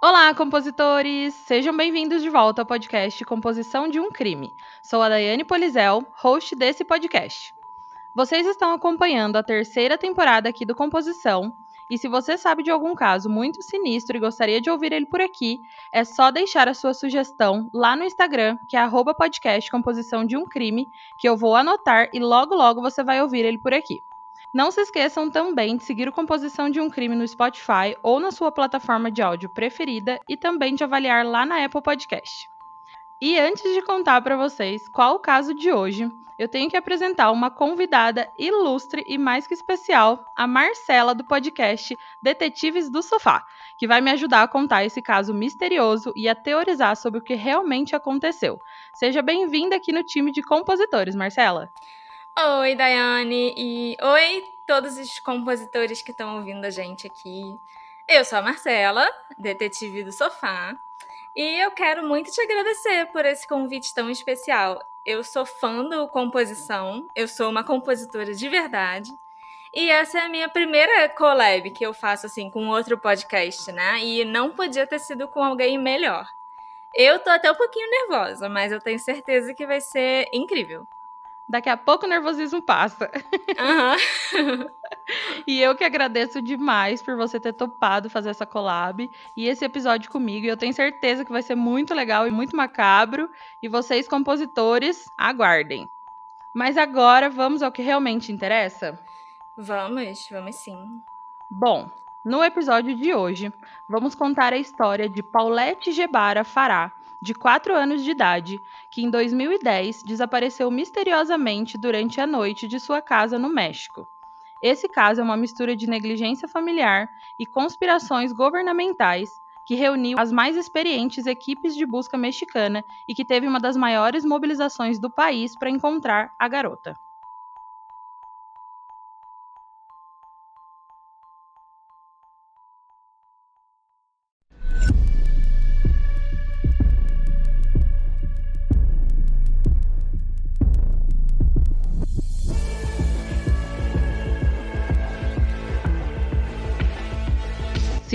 Olá, compositores! Sejam bem-vindos de volta ao podcast Composição de um Crime. Sou a Daiane Polizel, host desse podcast. Vocês estão acompanhando a terceira temporada aqui do Composição, e se você sabe de algum caso muito sinistro e gostaria de ouvir ele por aqui, é só deixar a sua sugestão lá no Instagram, que é arroba podcast Composição de um Crime, que eu vou anotar e logo logo você vai ouvir ele por aqui. Não se esqueçam também de seguir o Composição de um Crime no Spotify ou na sua plataforma de áudio preferida e também de avaliar lá na Apple Podcast. E antes de contar para vocês qual o caso de hoje, eu tenho que apresentar uma convidada ilustre e mais que especial, a Marcela do podcast Detetives do Sofá, que vai me ajudar a contar esse caso misterioso e a teorizar sobre o que realmente aconteceu. Seja bem-vinda aqui no time de compositores, Marcela. Oi, Daiane, e oi todos os compositores que estão ouvindo a gente aqui. Eu sou a Marcela, detetive do sofá, e eu quero muito te agradecer por esse convite tão especial. Eu sou fã do composição, eu sou uma compositora de verdade. E essa é a minha primeira collab que eu faço assim com outro podcast, né? E não podia ter sido com alguém melhor. Eu tô até um pouquinho nervosa, mas eu tenho certeza que vai ser incrível. Daqui a pouco o nervosismo passa. Uhum. e eu que agradeço demais por você ter topado fazer essa collab e esse episódio comigo. E eu tenho certeza que vai ser muito legal e muito macabro. E vocês, compositores, aguardem. Mas agora vamos ao que realmente interessa? Vamos, vamos sim. Bom, no episódio de hoje, vamos contar a história de Paulette Gebara Fará, de 4 anos de idade, que em 2010 desapareceu misteriosamente durante a noite de sua casa no México. Esse caso é uma mistura de negligência familiar e conspirações governamentais que reuniu as mais experientes equipes de busca mexicana e que teve uma das maiores mobilizações do país para encontrar a garota.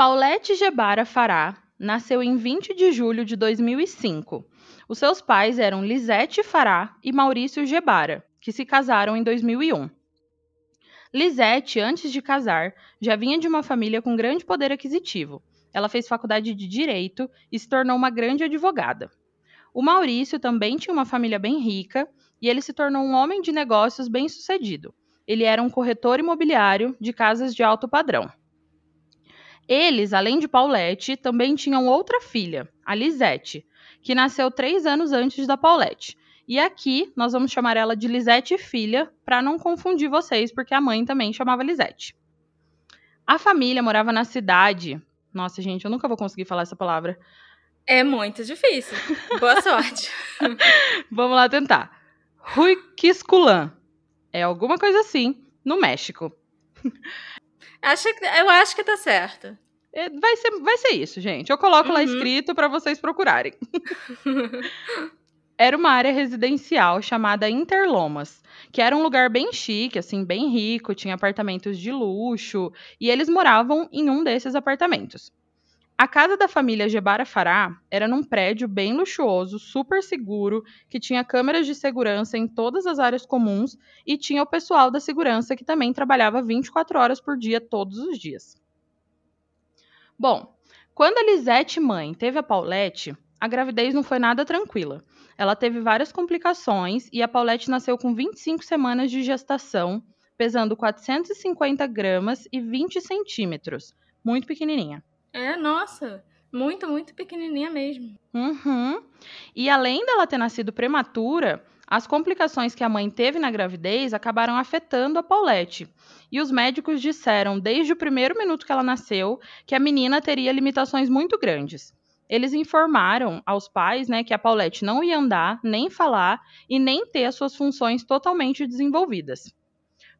Paulette Gebara Fará nasceu em 20 de julho de 2005. Os seus pais eram Lisete Fará e Maurício Gebara, que se casaram em 2001. Lisete, antes de casar, já vinha de uma família com grande poder aquisitivo. Ela fez faculdade de direito e se tornou uma grande advogada. O Maurício também tinha uma família bem rica e ele se tornou um homem de negócios bem-sucedido. Ele era um corretor imobiliário de casas de alto padrão. Eles, além de Paulette, também tinham outra filha, a Lisette, que nasceu três anos antes da Paulette. E aqui nós vamos chamar ela de Lisette Filha, para não confundir vocês, porque a mãe também chamava Lisette. A família morava na cidade. Nossa, gente, eu nunca vou conseguir falar essa palavra. É muito difícil. Boa sorte. vamos lá tentar. Ruiquisculan. É alguma coisa assim, no México. Acho, eu acho que tá certo. É, vai ser, vai ser isso, gente. Eu coloco uhum. lá escrito para vocês procurarem. era uma área residencial chamada Interlomas, que era um lugar bem chique, assim, bem rico, tinha apartamentos de luxo, e eles moravam em um desses apartamentos. A casa da família Gebara Fará era num prédio bem luxuoso, super seguro, que tinha câmeras de segurança em todas as áreas comuns e tinha o pessoal da segurança que também trabalhava 24 horas por dia todos os dias. Bom, quando a Lisete mãe teve a Paulette, a gravidez não foi nada tranquila. Ela teve várias complicações e a Paulette nasceu com 25 semanas de gestação, pesando 450 gramas e 20 centímetros, muito pequenininha. É, nossa. Muito, muito pequenininha mesmo. Uhum. E além dela ter nascido prematura, as complicações que a mãe teve na gravidez acabaram afetando a Paulette. E os médicos disseram, desde o primeiro minuto que ela nasceu, que a menina teria limitações muito grandes. Eles informaram aos pais né, que a Paulette não ia andar, nem falar e nem ter as suas funções totalmente desenvolvidas.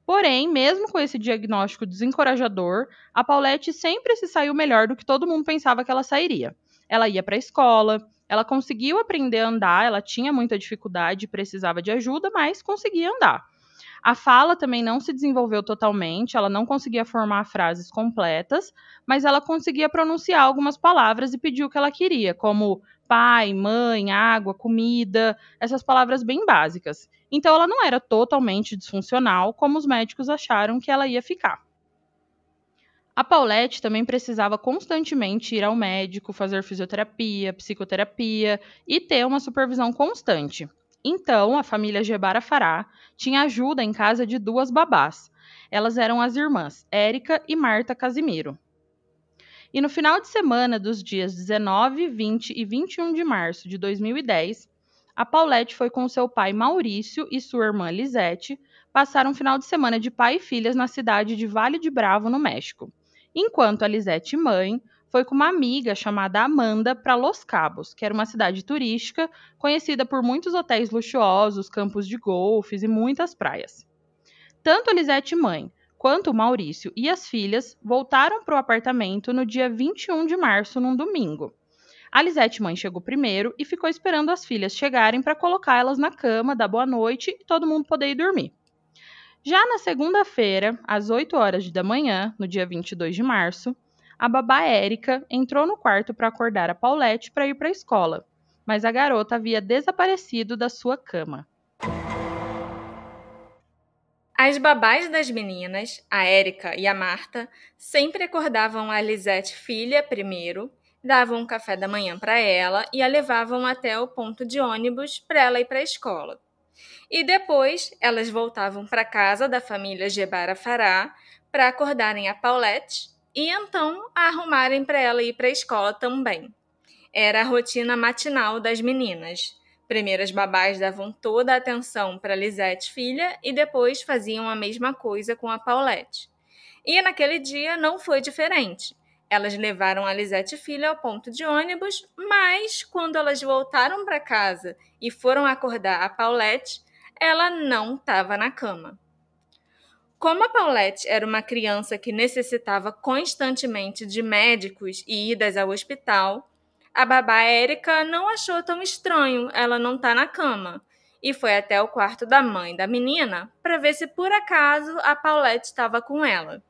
Porém, mesmo com esse diagnóstico desencorajador, a Paulette sempre se saiu melhor do que todo mundo pensava que ela sairia. Ela ia para a escola, ela conseguiu aprender a andar, ela tinha muita dificuldade, precisava de ajuda, mas conseguia andar. A fala também não se desenvolveu totalmente, ela não conseguia formar frases completas, mas ela conseguia pronunciar algumas palavras e pedir o que ela queria, como pai, mãe, água, comida, essas palavras bem básicas. Então ela não era totalmente disfuncional, como os médicos acharam que ela ia ficar. A Paulette também precisava constantemente ir ao médico, fazer fisioterapia, psicoterapia e ter uma supervisão constante. Então, a família Gebara Fará tinha ajuda em casa de duas babás. Elas eram as irmãs Érica e Marta Casimiro. E no final de semana dos dias 19, 20 e 21 de março de 2010, a Paulette foi com seu pai Maurício e sua irmã Lisete passar um final de semana de pai e filhas na cidade de Vale de Bravo, no México. Enquanto a Lisete mãe foi com uma amiga chamada Amanda para Los Cabos, que era uma cidade turística conhecida por muitos hotéis luxuosos, campos de golfes e muitas praias. Tanto a mãe quanto o Maurício e as filhas voltaram para o apartamento no dia 21 de março, num domingo. A Lisete mãe chegou primeiro e ficou esperando as filhas chegarem para colocá-las na cama, dar boa noite e todo mundo poder ir dormir. Já na segunda-feira, às 8 horas da manhã, no dia 22 de março, a babá Érica entrou no quarto para acordar a Paulette para ir para a escola, mas a garota havia desaparecido da sua cama. As babás das meninas, a Érica e a Marta, sempre acordavam a Lisette filha primeiro, davam um café da manhã para ela e a levavam até o ponto de ônibus para ela ir para a escola. E depois elas voltavam para casa da família Gebara Fará para acordarem a Paulette e então arrumarem para ela ir para a escola também. Era a rotina matinal das meninas. Primeiro as babás davam toda a atenção para Lisette filha e depois faziam a mesma coisa com a Paulette. E naquele dia não foi diferente. Elas levaram a Lisette filha ao ponto de ônibus, mas quando elas voltaram para casa e foram acordar a Paulette, ela não estava na cama. Como a Paulette era uma criança que necessitava constantemente de médicos e idas ao hospital, a babá Érica não achou tão estranho ela não estar tá na cama e foi até o quarto da mãe da menina para ver se por acaso a Paulette estava com ela.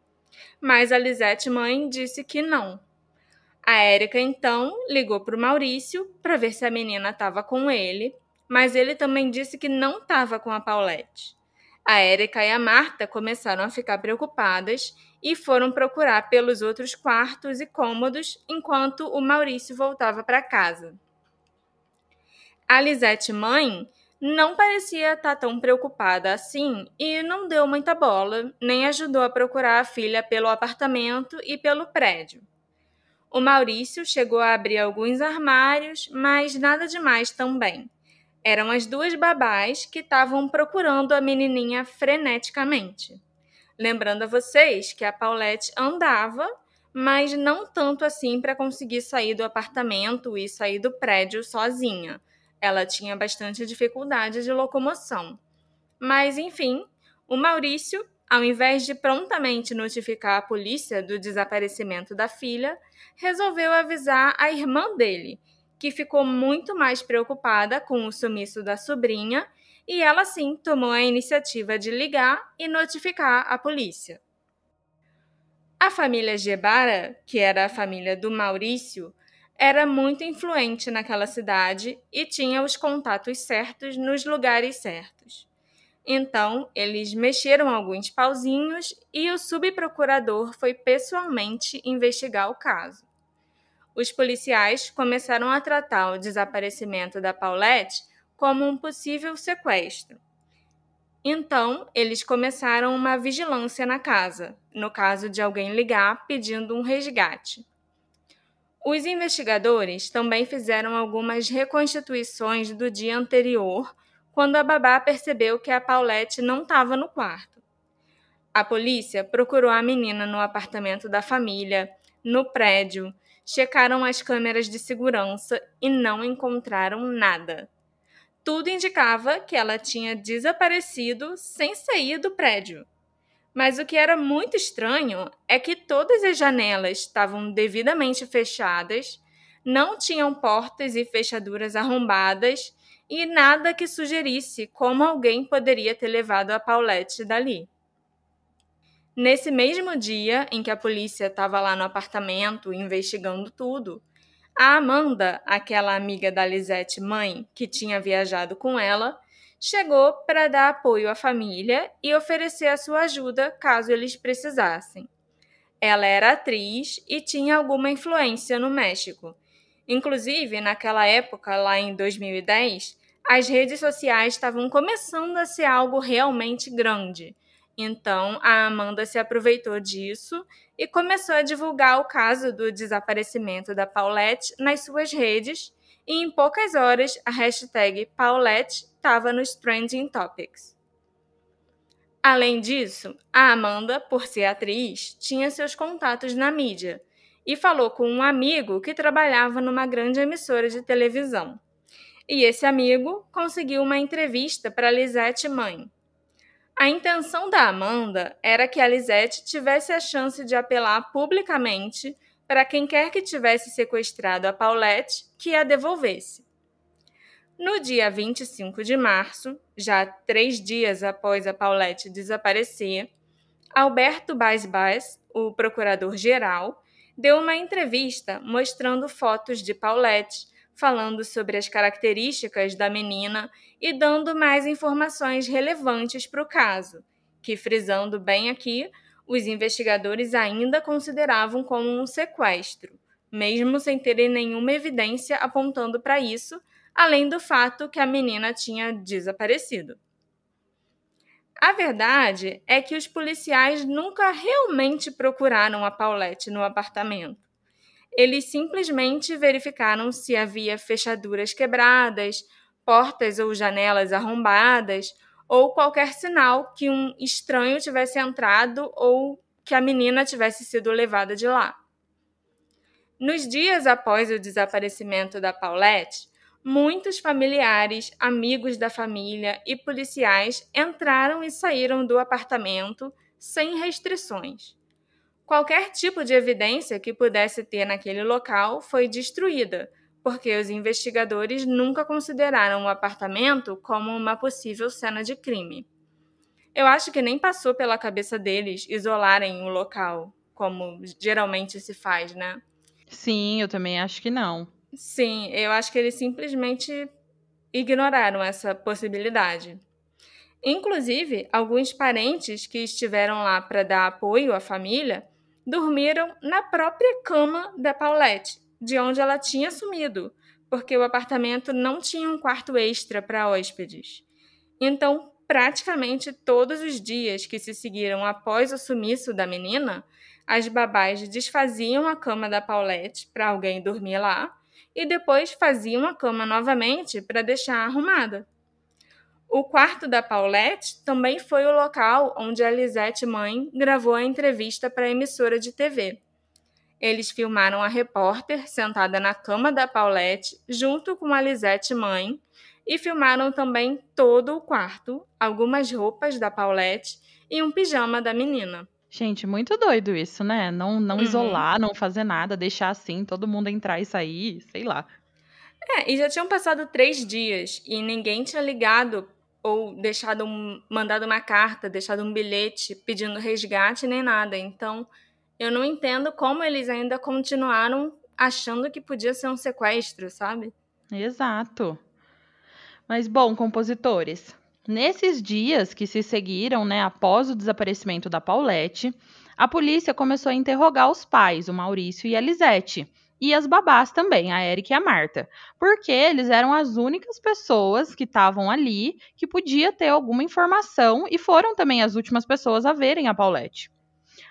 Mas a Lisette mãe disse que não. A Érica então ligou para o Maurício para ver se a menina estava com ele, mas ele também disse que não estava com a Paulette. A Érica e a Marta começaram a ficar preocupadas e foram procurar pelos outros quartos e cômodos enquanto o Maurício voltava para casa. A Lisete mãe não parecia estar tão preocupada assim e não deu muita bola, nem ajudou a procurar a filha pelo apartamento e pelo prédio. O Maurício chegou a abrir alguns armários, mas nada demais também. Eram as duas babás que estavam procurando a menininha freneticamente. Lembrando a vocês que a Paulette andava, mas não tanto assim para conseguir sair do apartamento e sair do prédio sozinha. Ela tinha bastante dificuldade de locomoção. Mas, enfim, o Maurício, ao invés de prontamente notificar a polícia do desaparecimento da filha, resolveu avisar a irmã dele, que ficou muito mais preocupada com o sumiço da sobrinha e ela sim tomou a iniciativa de ligar e notificar a polícia. A família Gebara, que era a família do Maurício, era muito influente naquela cidade e tinha os contatos certos nos lugares certos. Então, eles mexeram alguns pauzinhos e o subprocurador foi pessoalmente investigar o caso os policiais começaram a tratar o desaparecimento da Paulette como um possível sequestro. Então, eles começaram uma vigilância na casa, no caso de alguém ligar pedindo um resgate. Os investigadores também fizeram algumas reconstituições do dia anterior, quando a babá percebeu que a Paulette não estava no quarto. A polícia procurou a menina no apartamento da família, no prédio, checaram as câmeras de segurança e não encontraram nada. Tudo indicava que ela tinha desaparecido sem sair do prédio. Mas o que era muito estranho é que todas as janelas estavam devidamente fechadas, não tinham portas e fechaduras arrombadas e nada que sugerisse como alguém poderia ter levado a Paulette dali. Nesse mesmo dia em que a polícia estava lá no apartamento investigando tudo, a Amanda, aquela amiga da Lisette mãe que tinha viajado com ela, chegou para dar apoio à família e oferecer a sua ajuda caso eles precisassem. Ela era atriz e tinha alguma influência no México. Inclusive, naquela época, lá em 2010, as redes sociais estavam começando a ser algo realmente grande. Então, a Amanda se aproveitou disso e começou a divulgar o caso do desaparecimento da Paulette nas suas redes, e em poucas horas a hashtag Paulette estava nos Trending Topics. Além disso, a Amanda, por ser atriz, tinha seus contatos na mídia e falou com um amigo que trabalhava numa grande emissora de televisão. E esse amigo conseguiu uma entrevista para Lisette mãe. A intenção da Amanda era que a Lisette tivesse a chance de apelar publicamente para quem quer que tivesse sequestrado a Paulette que a devolvesse. No dia 25 de março, já três dias após a Paulette desaparecer, Alberto Baz Baz, o procurador-geral, deu uma entrevista mostrando fotos de Paulette, falando sobre as características da menina e dando mais informações relevantes para o caso, que, frisando bem aqui, os investigadores ainda consideravam como um sequestro, mesmo sem terem nenhuma evidência apontando para isso além do fato que a menina tinha desaparecido. A verdade é que os policiais nunca realmente procuraram a Paulette no apartamento. Eles simplesmente verificaram se havia fechaduras quebradas, portas ou janelas arrombadas, ou qualquer sinal que um estranho tivesse entrado ou que a menina tivesse sido levada de lá. Nos dias após o desaparecimento da Paulette, muitos familiares, amigos da família e policiais entraram e saíram do apartamento sem restrições. Qualquer tipo de evidência que pudesse ter naquele local foi destruída, porque os investigadores nunca consideraram o apartamento como uma possível cena de crime. Eu acho que nem passou pela cabeça deles isolarem o local, como geralmente se faz, né? Sim, eu também acho que não. Sim, eu acho que eles simplesmente ignoraram essa possibilidade. Inclusive, alguns parentes que estiveram lá para dar apoio à família dormiram na própria cama da Paulette, de onde ela tinha sumido, porque o apartamento não tinha um quarto extra para hóspedes. Então, praticamente todos os dias que se seguiram após o sumiço da menina, as babás desfaziam a cama da Paulette para alguém dormir lá e depois faziam a cama novamente para deixar arrumada. O quarto da Paulette também foi o local onde a Lisette mãe gravou a entrevista para a emissora de TV. Eles filmaram a repórter sentada na cama da Paulette junto com a Lisette mãe e filmaram também todo o quarto, algumas roupas da Paulette e um pijama da menina. Gente, muito doido isso, né? Não, não uhum. isolar, não fazer nada, deixar assim, todo mundo entrar e sair, sei lá. É, e já tinham passado três dias e ninguém tinha ligado ou deixado um, mandado uma carta, deixado um bilhete pedindo resgate nem nada. Então, eu não entendo como eles ainda continuaram achando que podia ser um sequestro, sabe? Exato. Mas bom, compositores, Nesses dias que se seguiram, né, após o desaparecimento da Paulette, a polícia começou a interrogar os pais, o Maurício e a Lisete, e as babás também, a Erika e a Marta, porque eles eram as únicas pessoas que estavam ali que podia ter alguma informação e foram também as últimas pessoas a verem a Paulette.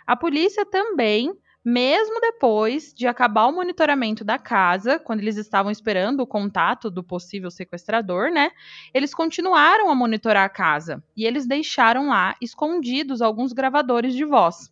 A polícia também mesmo depois de acabar o monitoramento da casa, quando eles estavam esperando o contato do possível sequestrador, né? Eles continuaram a monitorar a casa e eles deixaram lá escondidos alguns gravadores de voz.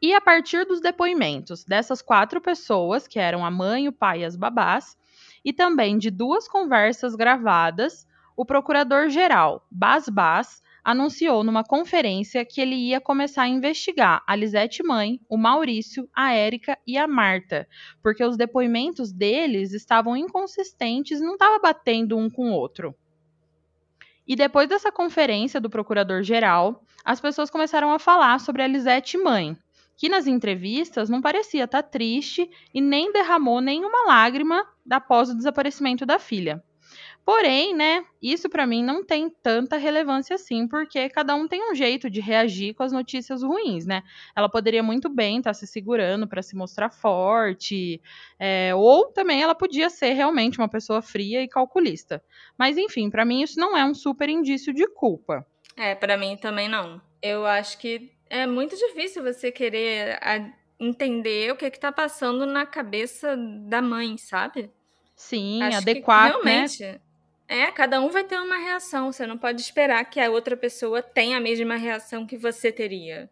E a partir dos depoimentos dessas quatro pessoas, que eram a mãe, o pai e as babás, e também de duas conversas gravadas, o procurador-geral Bas Bas anunciou numa conferência que ele ia começar a investigar a Lisete mãe, o Maurício, a Érica e a Marta, porque os depoimentos deles estavam inconsistentes e não estavam batendo um com o outro. E depois dessa conferência do procurador-geral, as pessoas começaram a falar sobre a Lisete mãe, que nas entrevistas não parecia estar tá triste e nem derramou nenhuma lágrima após o desaparecimento da filha. Porém, né, isso para mim não tem tanta relevância assim, porque cada um tem um jeito de reagir com as notícias ruins, né? Ela poderia muito bem estar tá se segurando para se mostrar forte, é, ou também ela podia ser realmente uma pessoa fria e calculista. Mas enfim, para mim isso não é um super indício de culpa. É, para mim também não. Eu acho que é muito difícil você querer entender o que está passando na cabeça da mãe, sabe? Sim, acho adequar, né? realmente, né? É, cada um vai ter uma reação. Você não pode esperar que a outra pessoa tenha a mesma reação que você teria.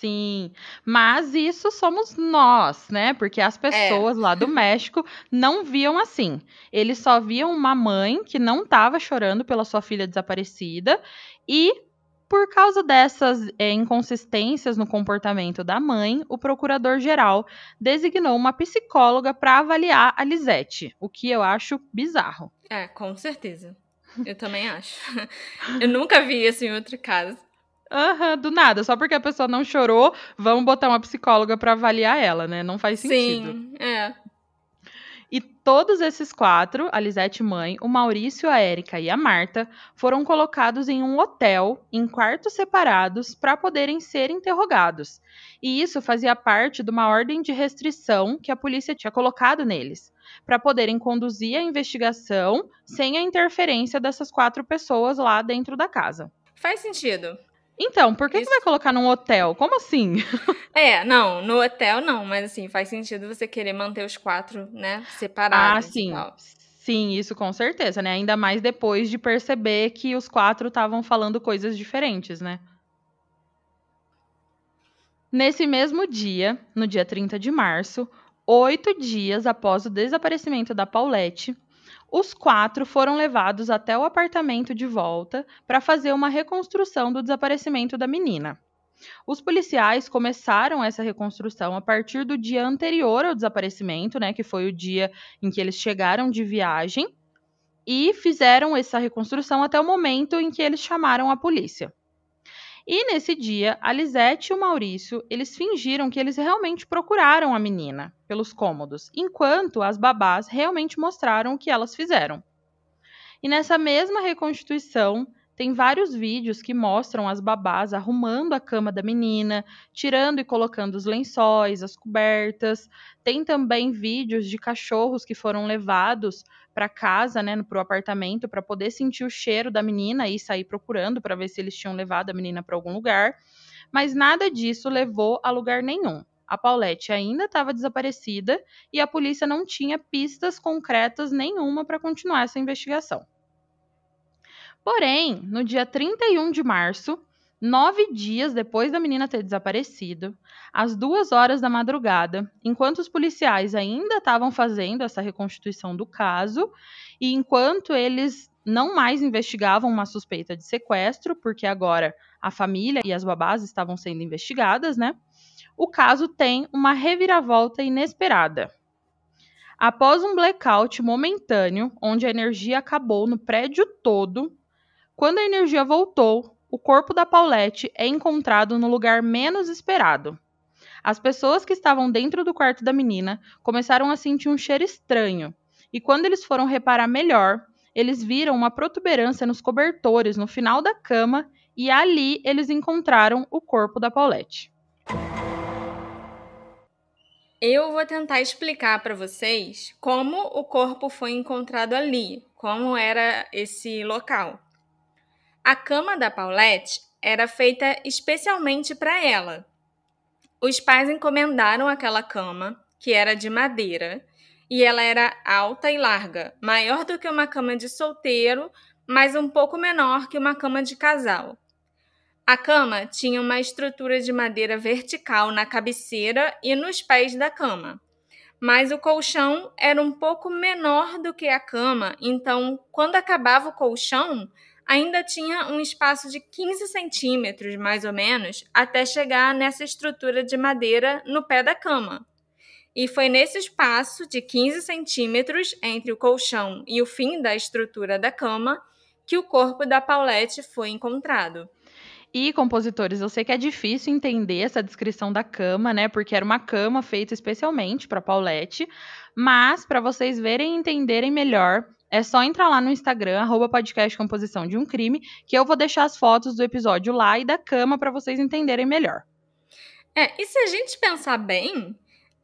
Sim, mas isso somos nós, né? Porque as é. pessoas é. lá do México não viam assim. Eles só viam uma mãe que não estava chorando pela sua filha desaparecida e por causa dessas é, inconsistências no comportamento da mãe, o procurador-geral designou uma psicóloga para avaliar a Lisete, o que eu acho bizarro. É, com certeza. Eu também acho. Eu nunca vi isso em outro caso. Aham, uhum, do nada. Só porque a pessoa não chorou, vamos botar uma psicóloga para avaliar ela, né? Não faz sentido. Sim, é. E todos esses quatro, a Lisete mãe, o Maurício, a Érica e a Marta, foram colocados em um hotel, em quartos separados, para poderem ser interrogados. E isso fazia parte de uma ordem de restrição que a polícia tinha colocado neles, para poderem conduzir a investigação sem a interferência dessas quatro pessoas lá dentro da casa. Faz sentido. Então, por que, Isso... que vai colocar num hotel? Como assim? É, não, no hotel não, mas assim, faz sentido você querer manter os quatro, né, separados. Ah, sim. Sim, isso com certeza, né? Ainda mais depois de perceber que os quatro estavam falando coisas diferentes, né? Nesse mesmo dia, no dia 30 de março, oito dias após o desaparecimento da Paulette, os quatro foram levados até o apartamento de volta para fazer uma reconstrução do desaparecimento da menina. Os policiais começaram essa reconstrução a partir do dia anterior ao desaparecimento, né, que foi o dia em que eles chegaram de viagem, e fizeram essa reconstrução até o momento em que eles chamaram a polícia. E nesse dia, a e o Maurício, eles fingiram que eles realmente procuraram a menina pelos cômodos, enquanto as babás realmente mostraram o que elas fizeram. E nessa mesma reconstituição, tem vários vídeos que mostram as babás arrumando a cama da menina, tirando e colocando os lençóis, as cobertas. Tem também vídeos de cachorros que foram levados para casa, né, para o apartamento, para poder sentir o cheiro da menina e sair procurando para ver se eles tinham levado a menina para algum lugar. Mas nada disso levou a lugar nenhum. A Paulette ainda estava desaparecida e a polícia não tinha pistas concretas nenhuma para continuar essa investigação. Porém, no dia 31 de março, nove dias depois da menina ter desaparecido, às duas horas da madrugada, enquanto os policiais ainda estavam fazendo essa reconstituição do caso e enquanto eles não mais investigavam uma suspeita de sequestro, porque agora a família e as babás estavam sendo investigadas, né? O caso tem uma reviravolta inesperada. Após um blackout momentâneo, onde a energia acabou no prédio todo, quando a energia voltou, o corpo da Paulette é encontrado no lugar menos esperado. As pessoas que estavam dentro do quarto da menina começaram a sentir um cheiro estranho, e quando eles foram reparar melhor, eles viram uma protuberância nos cobertores no final da cama e ali eles encontraram o corpo da Paulette. Eu vou tentar explicar para vocês como o corpo foi encontrado ali, como era esse local. A cama da Paulette era feita especialmente para ela. os pais encomendaram aquela cama, que era de madeira, e ela era alta e larga, maior do que uma cama de solteiro, mas um pouco menor que uma cama de casal. A cama tinha uma estrutura de madeira vertical na cabeceira e nos pés da cama. Mas o colchão era um pouco menor do que a cama, então, quando acabava o colchão, ainda tinha um espaço de 15 centímetros, mais ou menos, até chegar nessa estrutura de madeira no pé da cama. E foi nesse espaço de 15 centímetros entre o colchão e o fim da estrutura da cama que o corpo da Paulette foi encontrado. E compositores, eu sei que é difícil entender essa descrição da cama, né? Porque era uma cama feita especialmente para Paulette, mas para vocês verem e entenderem melhor, é só entrar lá no Instagram, arroba podcast composição de um crime, que eu vou deixar as fotos do episódio lá e da cama para vocês entenderem melhor. É, e se a gente pensar bem,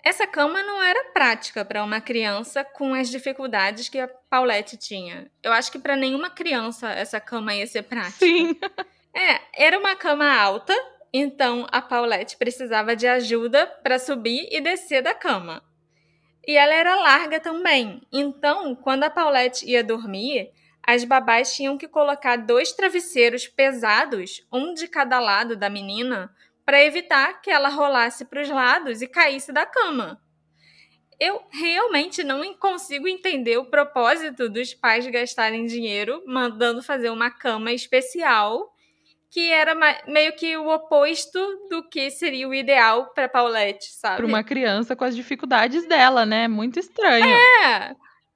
essa cama não era prática para uma criança com as dificuldades que a Paulette tinha. Eu acho que para nenhuma criança essa cama ia ser prática. Sim. É, era uma cama alta, então a Paulette precisava de ajuda para subir e descer da cama. E ela era larga também. Então, quando a Paulette ia dormir, as babás tinham que colocar dois travesseiros pesados, um de cada lado da menina, para evitar que ela rolasse para os lados e caísse da cama. Eu realmente não consigo entender o propósito dos pais gastarem dinheiro mandando fazer uma cama especial que era meio que o oposto do que seria o ideal para Paulette, sabe? Para uma criança com as dificuldades dela, né? Muito estranho. É.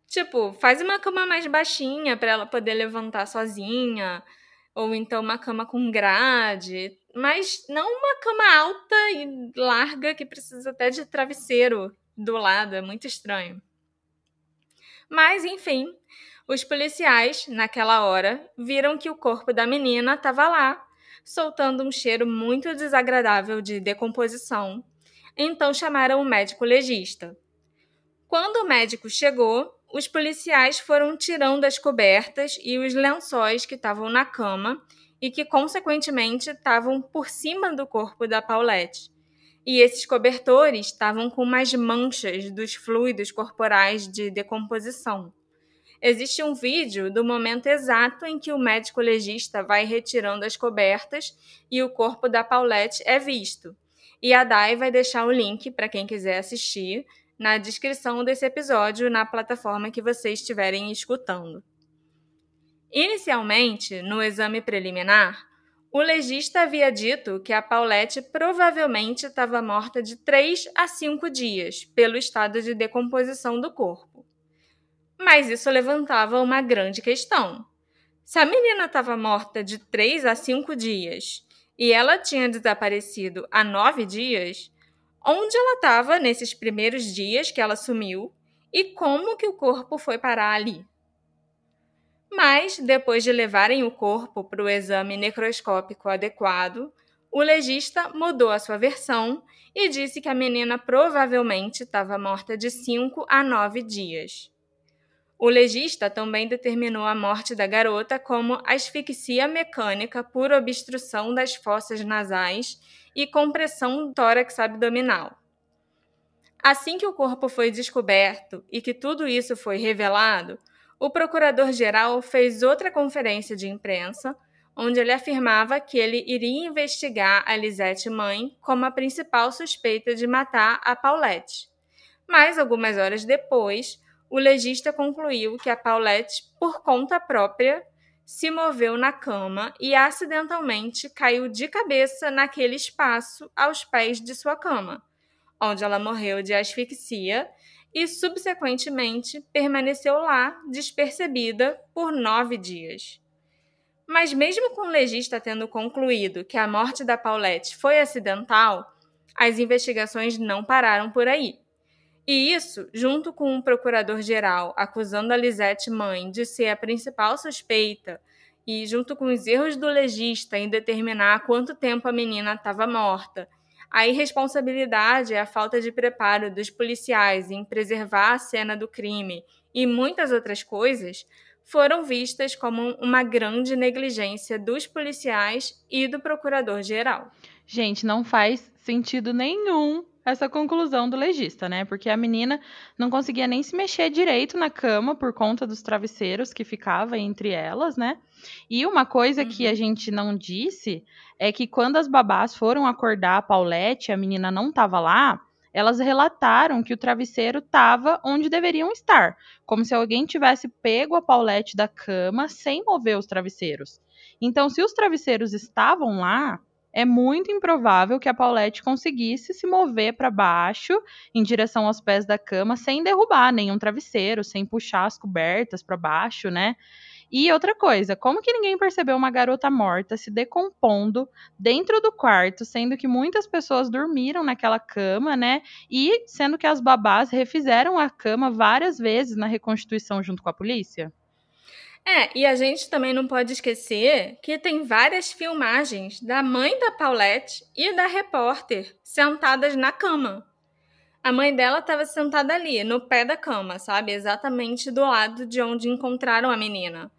Tipo, faz uma cama mais baixinha para ela poder levantar sozinha, ou então uma cama com grade, mas não uma cama alta e larga que precisa até de travesseiro do lado, é muito estranho. Mas, enfim, os policiais, naquela hora, viram que o corpo da menina estava lá, soltando um cheiro muito desagradável de decomposição. Então chamaram o médico legista. Quando o médico chegou, os policiais foram tirando as cobertas e os lençóis que estavam na cama e que, consequentemente, estavam por cima do corpo da Paulette. E esses cobertores estavam com umas manchas dos fluidos corporais de decomposição. Existe um vídeo do momento exato em que o médico legista vai retirando as cobertas e o corpo da Paulette é visto. E a Dai vai deixar o link para quem quiser assistir na descrição desse episódio na plataforma que vocês estiverem escutando. Inicialmente, no exame preliminar, o legista havia dito que a Paulette provavelmente estava morta de 3 a 5 dias pelo estado de decomposição do corpo. Mas isso levantava uma grande questão. Se a menina estava morta de três a cinco dias e ela tinha desaparecido há nove dias, onde ela estava nesses primeiros dias que ela sumiu e como que o corpo foi parar ali? Mas, depois de levarem o corpo para o exame necroscópico adequado, o legista mudou a sua versão e disse que a menina provavelmente estava morta de 5 a 9 dias. O legista também determinou a morte da garota como asfixia mecânica por obstrução das fossas nasais e compressão tórax abdominal. Assim que o corpo foi descoberto e que tudo isso foi revelado, o procurador-geral fez outra conferência de imprensa, onde ele afirmava que ele iria investigar a Lisette mãe como a principal suspeita de matar a Paulette. Mas, algumas horas depois, o legista concluiu que a Paulette, por conta própria, se moveu na cama e acidentalmente caiu de cabeça naquele espaço aos pés de sua cama, onde ela morreu de asfixia e, subsequentemente, permaneceu lá despercebida por nove dias. Mas, mesmo com o legista tendo concluído que a morte da Paulette foi acidental, as investigações não pararam por aí. E isso, junto com um procurador-geral acusando a Lisette mãe de ser a principal suspeita, e junto com os erros do legista em determinar quanto tempo a menina estava morta, a irresponsabilidade e a falta de preparo dos policiais em preservar a cena do crime e muitas outras coisas, foram vistas como uma grande negligência dos policiais e do procurador-geral. Gente, não faz sentido nenhum essa conclusão do legista, né? Porque a menina não conseguia nem se mexer direito na cama por conta dos travesseiros que ficava entre elas, né? E uma coisa uhum. que a gente não disse é que quando as babás foram acordar a Paulette, a menina não estava lá, elas relataram que o travesseiro estava onde deveriam estar, como se alguém tivesse pego a Paulette da cama sem mover os travesseiros. Então, se os travesseiros estavam lá, é muito improvável que a Paulette conseguisse se mover para baixo em direção aos pés da cama sem derrubar nenhum travesseiro, sem puxar as cobertas para baixo, né? E outra coisa, como que ninguém percebeu uma garota morta se decompondo dentro do quarto, sendo que muitas pessoas dormiram naquela cama, né? E sendo que as babás refizeram a cama várias vezes na reconstituição junto com a polícia? É, e a gente também não pode esquecer que tem várias filmagens da mãe da Paulette e da repórter sentadas na cama. A mãe dela estava sentada ali, no pé da cama, sabe? Exatamente do lado de onde encontraram a menina.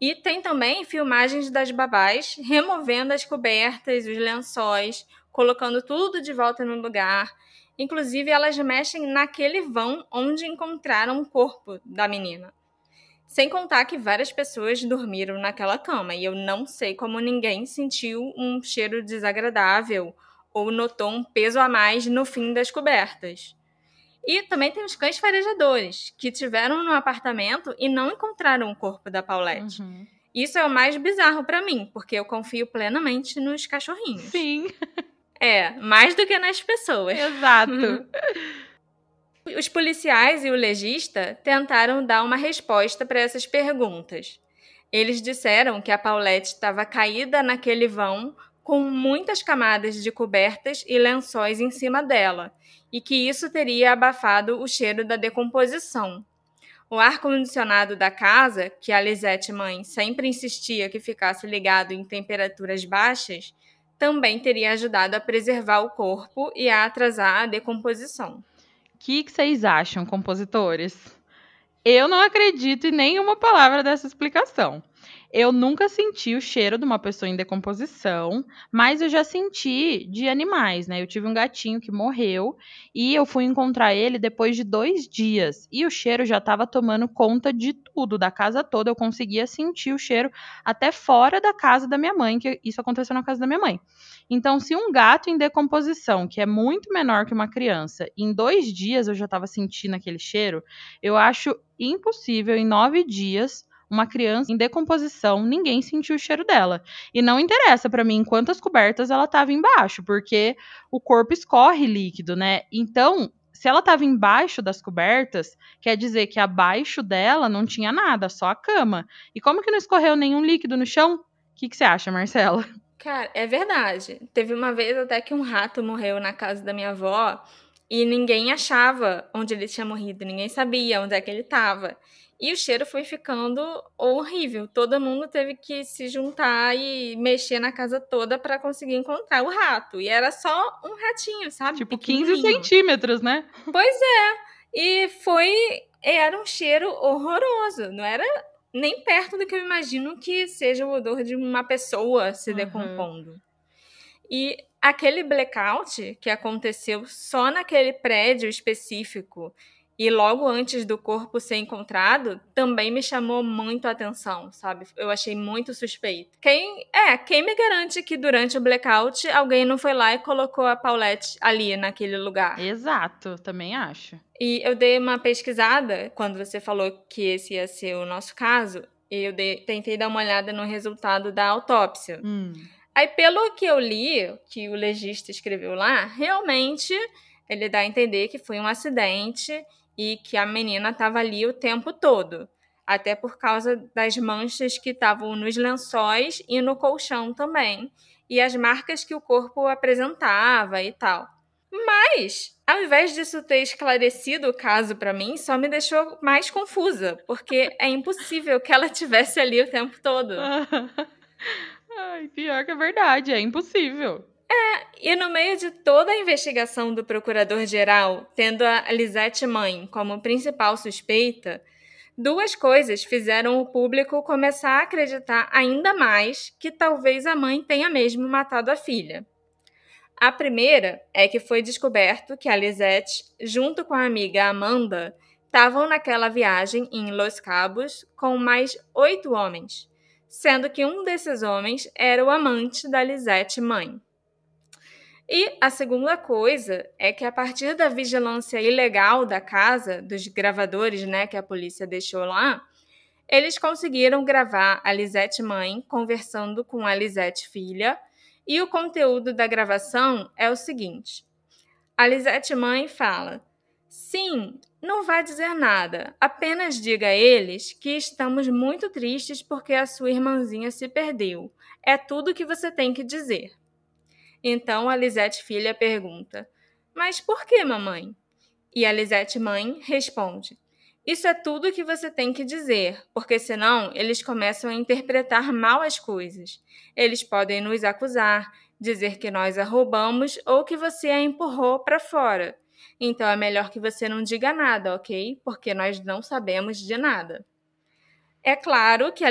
E tem também filmagens das babás removendo as cobertas, os lençóis, colocando tudo de volta no lugar. Inclusive, elas mexem naquele vão onde encontraram o corpo da menina. Sem contar que várias pessoas dormiram naquela cama e eu não sei como ninguém sentiu um cheiro desagradável ou notou um peso a mais no fim das cobertas. E também tem os cães farejadores, que tiveram no apartamento e não encontraram o corpo da Paulette. Uhum. Isso é o mais bizarro para mim, porque eu confio plenamente nos cachorrinhos. Sim. É, mais do que nas pessoas. Exato. Os policiais e o legista tentaram dar uma resposta para essas perguntas. Eles disseram que a Paulette estava caída naquele vão com muitas camadas de cobertas e lençóis em cima dela, e que isso teria abafado o cheiro da decomposição. O ar-condicionado da casa, que a Lisette mãe sempre insistia que ficasse ligado em temperaturas baixas, também teria ajudado a preservar o corpo e a atrasar a decomposição. Que, que vocês acham, compositores? Eu não acredito em nenhuma palavra dessa explicação. Eu nunca senti o cheiro de uma pessoa em decomposição, mas eu já senti de animais, né? Eu tive um gatinho que morreu e eu fui encontrar ele depois de dois dias. E o cheiro já estava tomando conta de tudo, da casa toda. Eu conseguia sentir o cheiro até fora da casa da minha mãe, que isso aconteceu na casa da minha mãe. Então, se um gato em decomposição, que é muito menor que uma criança, em dois dias eu já estava sentindo aquele cheiro, eu acho impossível em nove dias uma criança em decomposição, ninguém sentiu o cheiro dela. E não interessa para mim quantas cobertas ela estava embaixo, porque o corpo escorre líquido, né? Então, se ela estava embaixo das cobertas, quer dizer que abaixo dela não tinha nada, só a cama. E como que não escorreu nenhum líquido no chão? O que, que você acha, Marcela? Cara, é verdade. Teve uma vez até que um rato morreu na casa da minha avó e ninguém achava onde ele tinha morrido, ninguém sabia onde é que ele estava. E o cheiro foi ficando horrível. Todo mundo teve que se juntar e mexer na casa toda para conseguir encontrar o rato. E era só um ratinho, sabe? Tipo 15 centímetros, né? Pois é. E foi. Era um cheiro horroroso. Não era nem perto do que eu imagino que seja o odor de uma pessoa se uhum. decompondo. E aquele blackout que aconteceu só naquele prédio específico e logo antes do corpo ser encontrado, também me chamou muito a atenção, sabe? Eu achei muito suspeito. Quem é, quem me garante que durante o blackout alguém não foi lá e colocou a Paulette ali naquele lugar? Exato, também acho. E eu dei uma pesquisada quando você falou que esse ia ser o nosso caso, e eu dei, tentei dar uma olhada no resultado da autópsia. Hum. Aí, pelo que eu li, que o legista escreveu lá, realmente ele dá a entender que foi um acidente e que a menina estava ali o tempo todo, até por causa das manchas que estavam nos lençóis e no colchão também, e as marcas que o corpo apresentava e tal. Mas, ao invés disso ter esclarecido o caso para mim, só me deixou mais confusa, porque é impossível que ela tivesse ali o tempo todo. Ai, pior que é verdade, é impossível. É, e no meio de toda a investigação do procurador-geral, tendo a Lisette mãe como principal suspeita, Duas coisas fizeram o público começar a acreditar ainda mais que talvez a mãe tenha mesmo matado a filha. A primeira é que foi descoberto que a Lisette, junto com a amiga Amanda, estavam naquela viagem em Los Cabos com mais oito homens, sendo que um desses homens era o amante da Lisette mãe. E a segunda coisa é que a partir da vigilância ilegal da casa, dos gravadores né, que a polícia deixou lá, eles conseguiram gravar a Lisette mãe conversando com a Lisette filha, e o conteúdo da gravação é o seguinte: a Lisette mãe fala: Sim, não vai dizer nada, apenas diga a eles que estamos muito tristes porque a sua irmãzinha se perdeu. É tudo que você tem que dizer. Então a filha pergunta: Mas por que, mamãe? E a mãe responde: Isso é tudo que você tem que dizer, porque senão eles começam a interpretar mal as coisas. Eles podem nos acusar, dizer que nós a roubamos ou que você a empurrou para fora. Então é melhor que você não diga nada, ok? Porque nós não sabemos de nada. É claro que a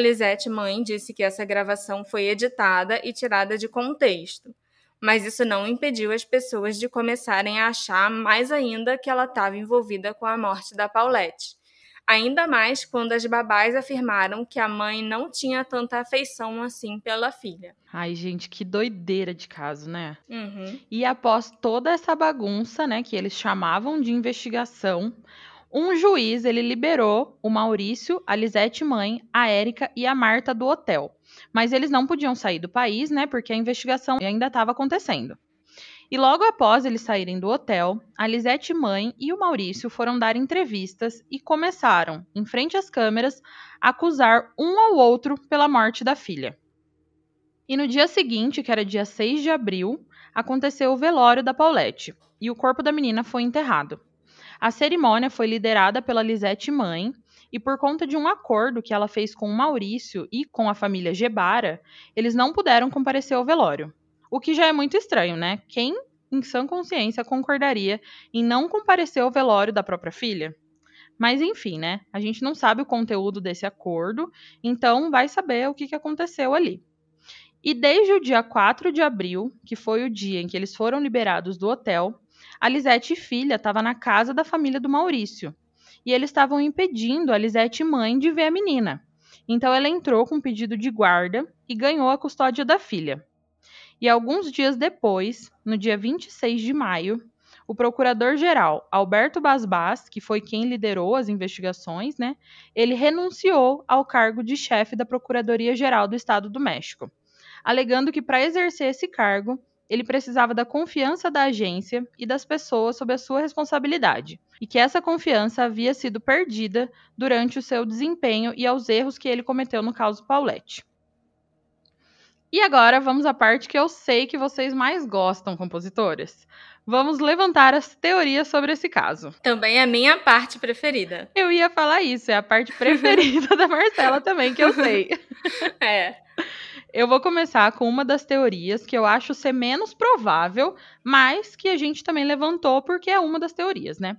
mãe disse que essa gravação foi editada e tirada de contexto mas isso não impediu as pessoas de começarem a achar mais ainda que ela estava envolvida com a morte da Paulette. Ainda mais quando as babás afirmaram que a mãe não tinha tanta afeição assim pela filha. Ai, gente, que doideira de caso, né? Uhum. E após toda essa bagunça, né, que eles chamavam de investigação, um juiz ele liberou o Maurício, a Lisete mãe, a Érica e a Marta do hotel. Mas eles não podiam sair do país, né? Porque a investigação ainda estava acontecendo. E logo após eles saírem do hotel, a Lisete mãe e o Maurício foram dar entrevistas e começaram, em frente às câmeras, a acusar um ao outro pela morte da filha. E no dia seguinte, que era dia 6 de abril, aconteceu o velório da Paulette e o corpo da menina foi enterrado. A cerimônia foi liderada pela Lisete mãe e por conta de um acordo que ela fez com o Maurício e com a família Gebara, eles não puderam comparecer ao velório. O que já é muito estranho, né? Quem, em sã consciência, concordaria em não comparecer ao velório da própria filha? Mas enfim, né? A gente não sabe o conteúdo desse acordo, então vai saber o que aconteceu ali. E desde o dia 4 de abril, que foi o dia em que eles foram liberados do hotel, a Lisete filha estava na casa da família do Maurício, e eles estavam impedindo a Lisete mãe de ver a menina. Então ela entrou com pedido de guarda e ganhou a custódia da filha. E alguns dias depois, no dia 26 de maio, o procurador-geral Alberto Basbas, que foi quem liderou as investigações, né, ele renunciou ao cargo de chefe da Procuradoria-Geral do Estado do México, alegando que para exercer esse cargo, ele precisava da confiança da agência e das pessoas sob a sua responsabilidade, e que essa confiança havia sido perdida durante o seu desempenho e aos erros que ele cometeu no caso Paulette. E agora vamos à parte que eu sei que vocês mais gostam, compositoras. Vamos levantar as teorias sobre esse caso. Também é a minha parte preferida. Eu ia falar isso, é a parte preferida da Marcela também, que eu sei. É. Eu vou começar com uma das teorias que eu acho ser menos provável, mas que a gente também levantou porque é uma das teorias, né?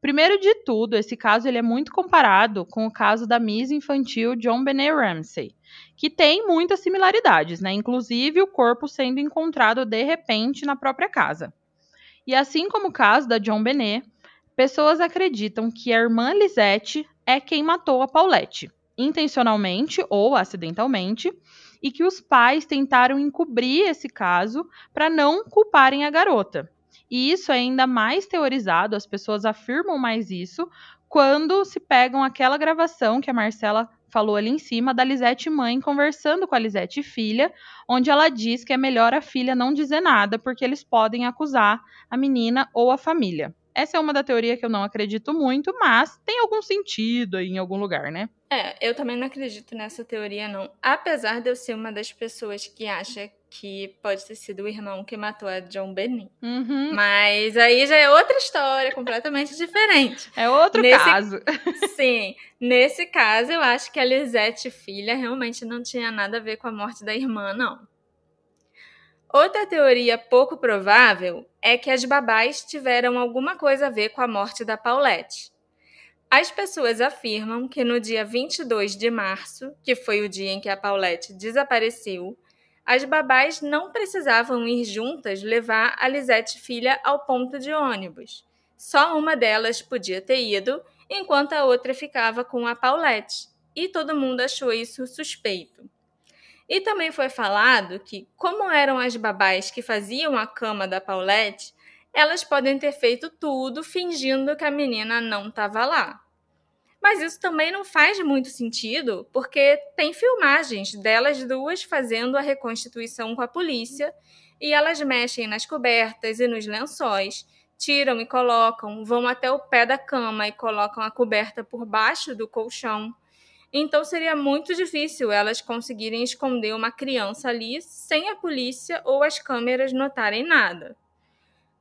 Primeiro de tudo, esse caso ele é muito comparado com o caso da Miss infantil John Benet Ramsey, que tem muitas similaridades, né? Inclusive o corpo sendo encontrado de repente na própria casa. E assim como o caso da John Benet, pessoas acreditam que a irmã Lisette é quem matou a Paulette, intencionalmente ou acidentalmente, e que os pais tentaram encobrir esse caso para não culparem a garota. E isso é ainda mais teorizado, as pessoas afirmam mais isso, quando se pegam aquela gravação que a Marcela falou ali em cima da Lisete mãe conversando com a Lisete filha, onde ela diz que é melhor a filha não dizer nada porque eles podem acusar a menina ou a família. Essa é uma da teoria que eu não acredito muito, mas tem algum sentido aí em algum lugar, né? É, eu também não acredito nessa teoria, não. Apesar de eu ser uma das pessoas que acha que pode ter sido o irmão que matou a John Benny. Uhum. Mas aí já é outra história, completamente diferente. É outro Nesse- caso. Sim, nesse caso eu acho que a Lisette filha realmente não tinha nada a ver com a morte da irmã, não. Outra teoria pouco provável é que as babás tiveram alguma coisa a ver com a morte da Paulette. As pessoas afirmam que no dia 22 de março, que foi o dia em que a Paulette desapareceu, as babás não precisavam ir juntas levar a Lisette filha ao ponto de ônibus. Só uma delas podia ter ido, enquanto a outra ficava com a Paulette, e todo mundo achou isso suspeito. E também foi falado que, como eram as babás que faziam a cama da Paulette, elas podem ter feito tudo fingindo que a menina não estava lá. Mas isso também não faz muito sentido, porque tem filmagens delas duas fazendo a reconstituição com a polícia e elas mexem nas cobertas e nos lençóis, tiram e colocam, vão até o pé da cama e colocam a coberta por baixo do colchão. Então seria muito difícil elas conseguirem esconder uma criança ali sem a polícia ou as câmeras notarem nada.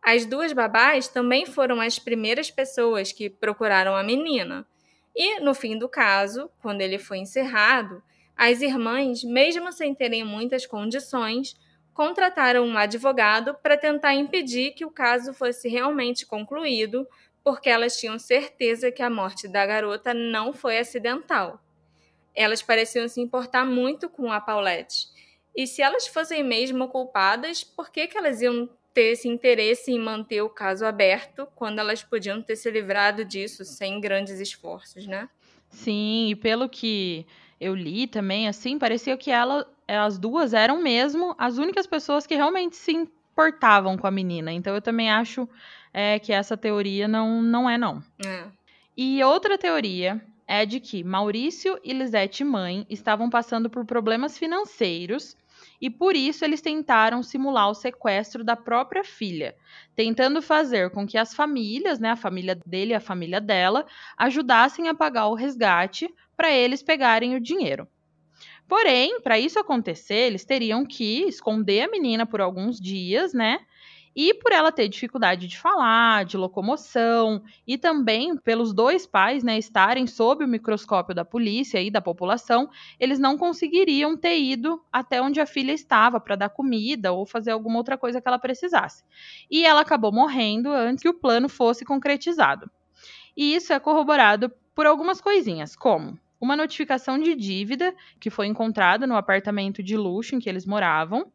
As duas babás também foram as primeiras pessoas que procuraram a menina. E, no fim do caso, quando ele foi encerrado, as irmãs, mesmo sem terem muitas condições, contrataram um advogado para tentar impedir que o caso fosse realmente concluído, porque elas tinham certeza que a morte da garota não foi acidental elas pareciam se importar muito com a Paulette. E se elas fossem mesmo culpadas, por que, que elas iam ter esse interesse em manter o caso aberto quando elas podiam ter se livrado disso sem grandes esforços, né? Sim, e pelo que eu li também, assim, parecia que ela, as duas eram mesmo as únicas pessoas que realmente se importavam com a menina. Então eu também acho é, que essa teoria não, não é, não. É. E outra teoria é de que Maurício e Lisette mãe estavam passando por problemas financeiros e por isso eles tentaram simular o sequestro da própria filha, tentando fazer com que as famílias, né, a família dele e a família dela, ajudassem a pagar o resgate para eles pegarem o dinheiro. Porém, para isso acontecer, eles teriam que esconder a menina por alguns dias, né? E por ela ter dificuldade de falar, de locomoção, e também pelos dois pais né, estarem sob o microscópio da polícia e da população, eles não conseguiriam ter ido até onde a filha estava para dar comida ou fazer alguma outra coisa que ela precisasse. E ela acabou morrendo antes que o plano fosse concretizado. E isso é corroborado por algumas coisinhas, como uma notificação de dívida que foi encontrada no apartamento de luxo em que eles moravam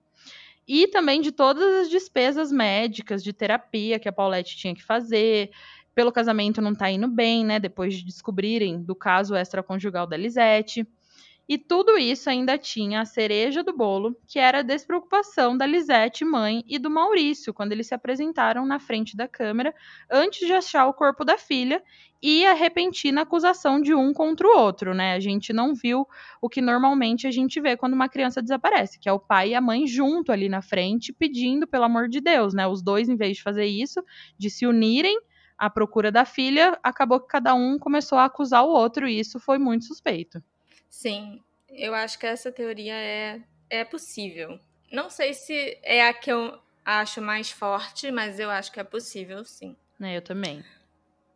e também de todas as despesas médicas, de terapia que a Paulette tinha que fazer, pelo casamento não tá indo bem, né? Depois de descobrirem do caso extraconjugal da Lisette. E tudo isso ainda tinha a cereja do bolo, que era a despreocupação da Lisette, mãe, e do Maurício, quando eles se apresentaram na frente da câmera antes de achar o corpo da filha e a repentina acusação de um contra o outro, né? A gente não viu o que normalmente a gente vê quando uma criança desaparece, que é o pai e a mãe junto ali na frente pedindo pelo amor de Deus, né? Os dois, em vez de fazer isso, de se unirem à procura da filha, acabou que cada um começou a acusar o outro e isso foi muito suspeito. Sim, eu acho que essa teoria é, é possível. Não sei se é a que eu acho mais forte, mas eu acho que é possível, sim. É, eu também.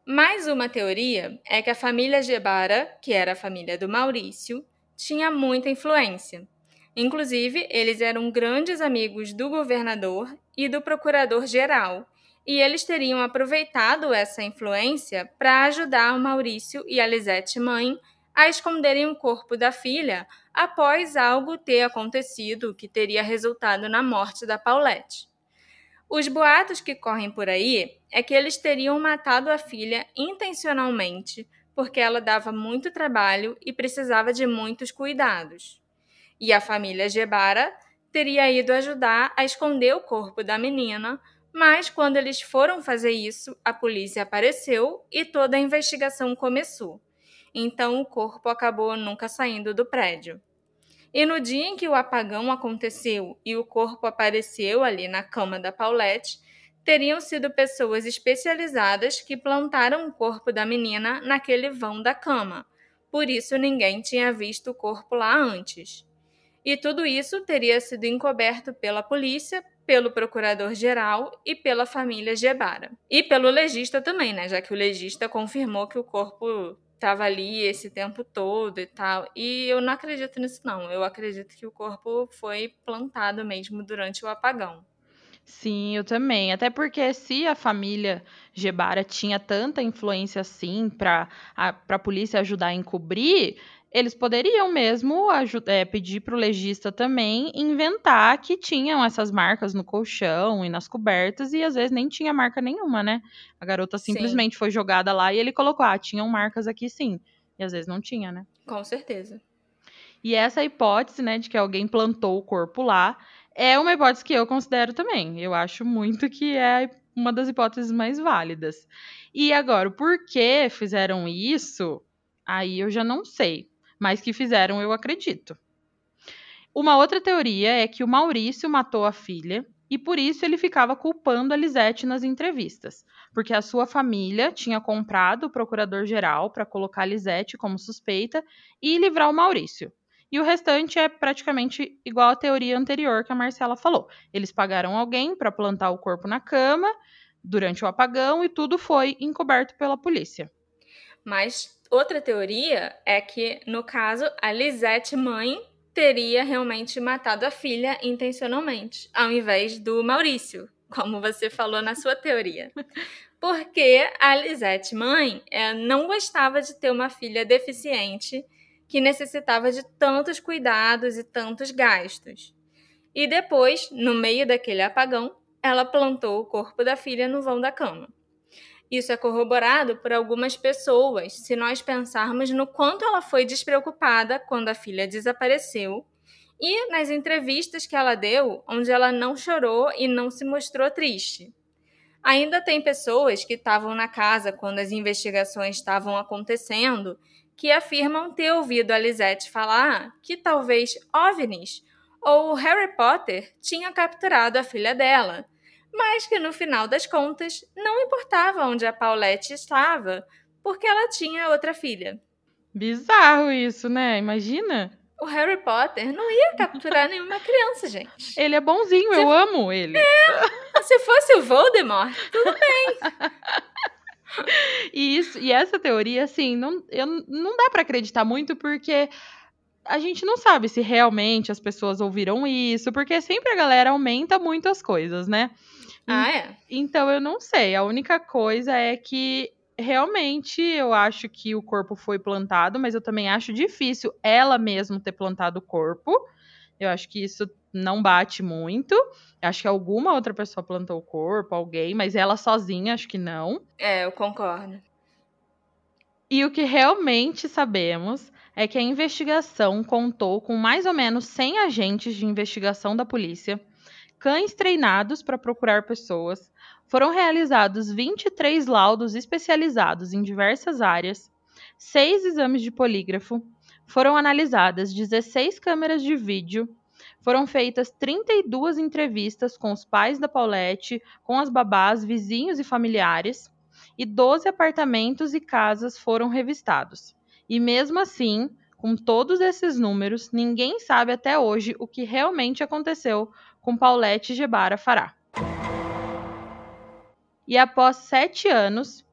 Mais uma teoria é que a família Gebara, que era a família do Maurício, tinha muita influência. Inclusive, eles eram grandes amigos do governador e do procurador-geral, e eles teriam aproveitado essa influência para ajudar o Maurício e a Lisette mãe a esconderem o corpo da filha após algo ter acontecido que teria resultado na morte da Paulette. Os boatos que correm por aí é que eles teriam matado a filha intencionalmente porque ela dava muito trabalho e precisava de muitos cuidados. E a família Gebara teria ido ajudar a esconder o corpo da menina, mas quando eles foram fazer isso, a polícia apareceu e toda a investigação começou então o corpo acabou nunca saindo do prédio. E no dia em que o apagão aconteceu e o corpo apareceu ali na cama da Paulette, teriam sido pessoas especializadas que plantaram o corpo da menina naquele vão da cama. Por isso ninguém tinha visto o corpo lá antes. E tudo isso teria sido encoberto pela polícia, pelo procurador-geral e pela família Gebara. E pelo legista também, né? Já que o legista confirmou que o corpo estava ali esse tempo todo e tal. E eu não acredito nisso, não. Eu acredito que o corpo foi plantado mesmo durante o apagão. Sim, eu também. Até porque se a família Gebara tinha tanta influência assim para a polícia ajudar a encobrir, eles poderiam mesmo é, pedir para o legista também inventar que tinham essas marcas no colchão e nas cobertas e às vezes nem tinha marca nenhuma, né? A garota simplesmente sim. foi jogada lá e ele colocou, ah, tinham marcas aqui sim. E às vezes não tinha, né? Com certeza. E essa hipótese, né, de que alguém plantou o corpo lá, é uma hipótese que eu considero também. Eu acho muito que é uma das hipóteses mais válidas. E agora, por que fizeram isso? Aí eu já não sei mas que fizeram, eu acredito. Uma outra teoria é que o Maurício matou a filha e por isso ele ficava culpando a Lisete nas entrevistas, porque a sua família tinha comprado o procurador-geral para colocar a Lisete como suspeita e livrar o Maurício. E o restante é praticamente igual à teoria anterior que a Marcela falou. Eles pagaram alguém para plantar o corpo na cama durante o apagão e tudo foi encoberto pela polícia. Mas outra teoria é que, no caso, a Lisette, mãe, teria realmente matado a filha intencionalmente, ao invés do Maurício, como você falou na sua teoria. Porque a Lisette, mãe, é, não gostava de ter uma filha deficiente que necessitava de tantos cuidados e tantos gastos. E depois, no meio daquele apagão, ela plantou o corpo da filha no vão da cama. Isso é corroborado por algumas pessoas, se nós pensarmos no quanto ela foi despreocupada quando a filha desapareceu e nas entrevistas que ela deu, onde ela não chorou e não se mostrou triste. Ainda tem pessoas que estavam na casa quando as investigações estavam acontecendo que afirmam ter ouvido a Lisette falar que talvez OVNIs ou Harry Potter tinha capturado a filha dela mas que no final das contas não importava onde a Paulette estava, porque ela tinha outra filha. Bizarro isso, né? Imagina. O Harry Potter não ia capturar nenhuma criança, gente. Ele é bonzinho, se... eu amo ele. É, se fosse o Voldemort, tudo bem. e, isso, e essa teoria, assim, não, eu, não dá para acreditar muito porque a gente não sabe se realmente as pessoas ouviram isso, porque sempre a galera aumenta muito as coisas, né? Ah, é? Então eu não sei. A única coisa é que realmente eu acho que o corpo foi plantado, mas eu também acho difícil ela mesma ter plantado o corpo. Eu acho que isso não bate muito. Acho que alguma outra pessoa plantou o corpo, alguém, mas ela sozinha acho que não. É, eu concordo. E o que realmente sabemos é que a investigação contou com mais ou menos 100 agentes de investigação da polícia cães treinados para procurar pessoas, foram realizados 23 laudos especializados em diversas áreas, seis exames de polígrafo, foram analisadas 16 câmeras de vídeo, foram feitas 32 entrevistas com os pais da Paulette, com as babás, vizinhos e familiares, e 12 apartamentos e casas foram revistados. E mesmo assim, com todos esses números, ninguém sabe até hoje o que realmente aconteceu com Paulette Gebara Fará. E após sete anos,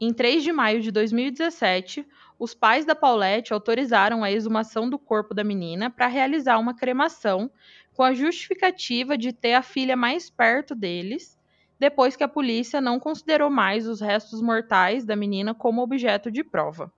em 3 de maio de 2017, os pais da Paulette autorizaram a exumação do corpo da menina para realizar uma cremação com a justificativa de ter a filha mais perto deles, depois que a polícia não considerou mais os restos mortais da menina como objeto de prova.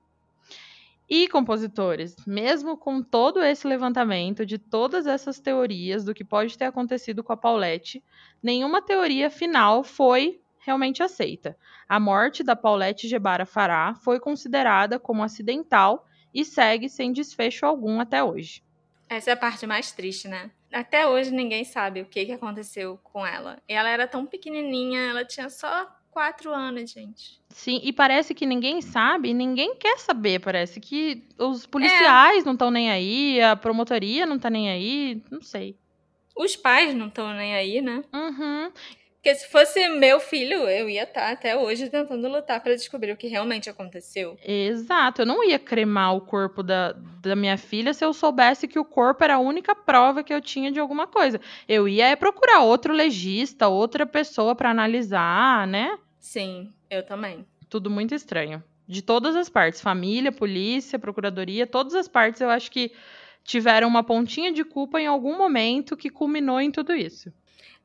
E compositores, mesmo com todo esse levantamento de todas essas teorias do que pode ter acontecido com a Paulette, nenhuma teoria final foi realmente aceita. A morte da Paulette Gebara Fará foi considerada como acidental e segue sem desfecho algum até hoje. Essa é a parte mais triste, né? Até hoje ninguém sabe o que aconteceu com ela. Ela era tão pequenininha, ela tinha só quatro anos, gente. Sim, e parece que ninguém sabe, ninguém quer saber, parece que os policiais é. não estão nem aí, a promotoria não tá nem aí, não sei. Os pais não estão nem aí, né? Uhum. Porque se fosse meu filho, eu ia estar tá até hoje tentando lutar para descobrir o que realmente aconteceu. Exato, eu não ia cremar o corpo da, da minha filha se eu soubesse que o corpo era a única prova que eu tinha de alguma coisa. Eu ia procurar outro legista, outra pessoa para analisar, né? Sim, eu também. Tudo muito estranho. De todas as partes, família, polícia, procuradoria, todas as partes eu acho que tiveram uma pontinha de culpa em algum momento que culminou em tudo isso.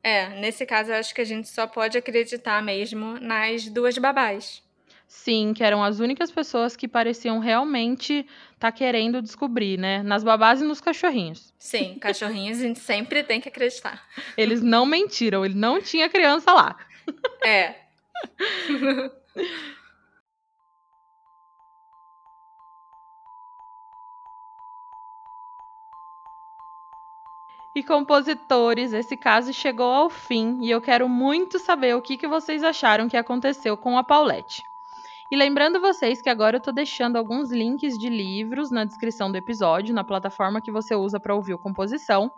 É, nesse caso eu acho que a gente só pode acreditar mesmo nas duas babás. Sim, que eram as únicas pessoas que pareciam realmente estar tá querendo descobrir, né? Nas babás e nos cachorrinhos. Sim, cachorrinhos a gente sempre tem que acreditar. Eles não mentiram, ele não tinha criança lá. É. E compositores, esse caso chegou ao fim e eu quero muito saber o que, que vocês acharam que aconteceu com a Paulette. E lembrando vocês que agora eu estou deixando alguns links de livros na descrição do episódio, na plataforma que você usa para ouvir o composição.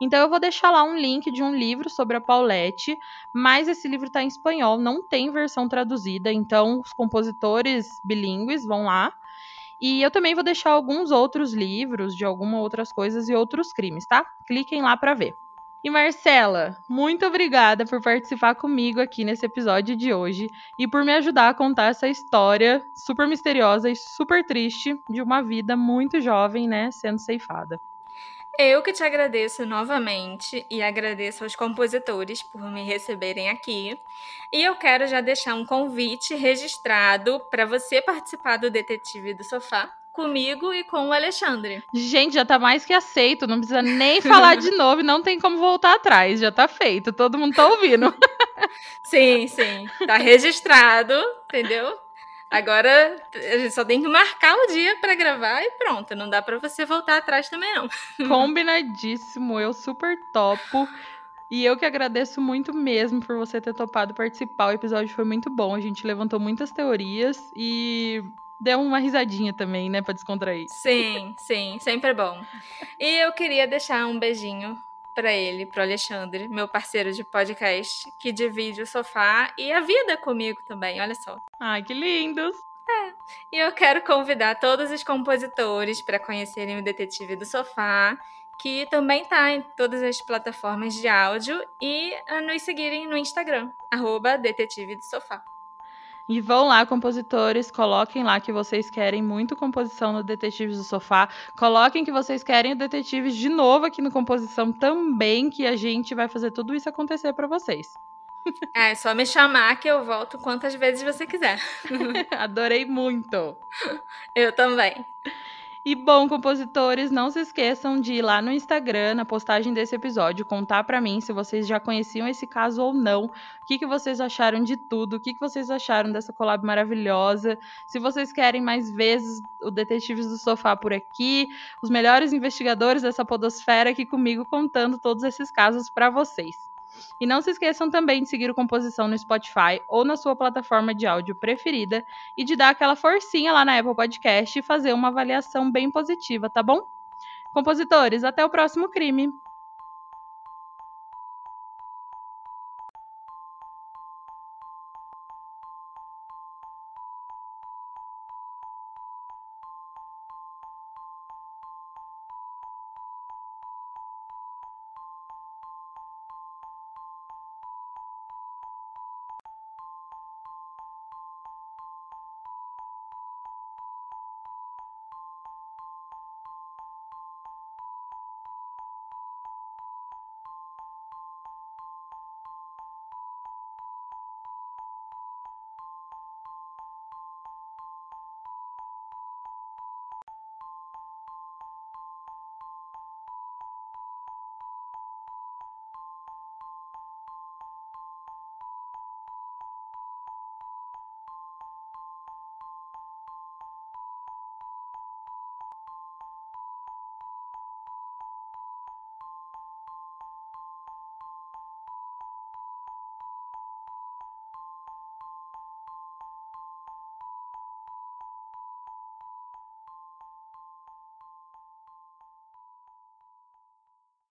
Então eu vou deixar lá um link de um livro sobre a Paulette, mas esse livro está em espanhol, não tem versão traduzida, então os compositores bilíngues vão lá e eu também vou deixar alguns outros livros de algumas outras coisas e outros crimes, tá? Cliquem lá para ver. E Marcela, muito obrigada por participar comigo aqui nesse episódio de hoje e por me ajudar a contar essa história super misteriosa e super triste de uma vida muito jovem, né, sendo ceifada. Eu que te agradeço novamente e agradeço aos compositores por me receberem aqui. E eu quero já deixar um convite registrado para você participar do Detetive do Sofá comigo e com o Alexandre. Gente, já tá mais que aceito, não precisa nem falar de novo, não tem como voltar atrás, já tá feito, todo mundo tá ouvindo. sim, sim, tá registrado, entendeu? Agora a gente só tem que marcar o dia para gravar e pronto. Não dá para você voltar atrás também, não. Combinadíssimo, eu super topo. E eu que agradeço muito mesmo por você ter topado participar. O episódio foi muito bom. A gente levantou muitas teorias e deu uma risadinha também, né, para descontrair. Sim, sim, sempre é bom. E eu queria deixar um beijinho para ele, pro Alexandre, meu parceiro de podcast, que divide o sofá e a vida comigo também, olha só. Ai, que lindos! É. E eu quero convidar todos os compositores para conhecerem o Detetive do Sofá, que também está em todas as plataformas de áudio, e a nos seguirem no Instagram, arroba Detetive do Sofá. E vão lá, compositores, coloquem lá que vocês querem muito composição no Detetives do Sofá. Coloquem que vocês querem o Detetives de novo aqui no Composição também, que a gente vai fazer tudo isso acontecer para vocês. É, só me chamar que eu volto quantas vezes você quiser. Adorei muito. Eu também. E bom, compositores, não se esqueçam de ir lá no Instagram, na postagem desse episódio, contar para mim se vocês já conheciam esse caso ou não, o que, que vocês acharam de tudo, o que, que vocês acharam dessa collab maravilhosa, se vocês querem mais vezes o Detetives do Sofá por aqui, os melhores investigadores dessa podosfera aqui comigo contando todos esses casos para vocês. E não se esqueçam também de seguir o Composição no Spotify ou na sua plataforma de áudio preferida e de dar aquela forcinha lá na Apple Podcast e fazer uma avaliação bem positiva, tá bom? Compositores, até o próximo crime!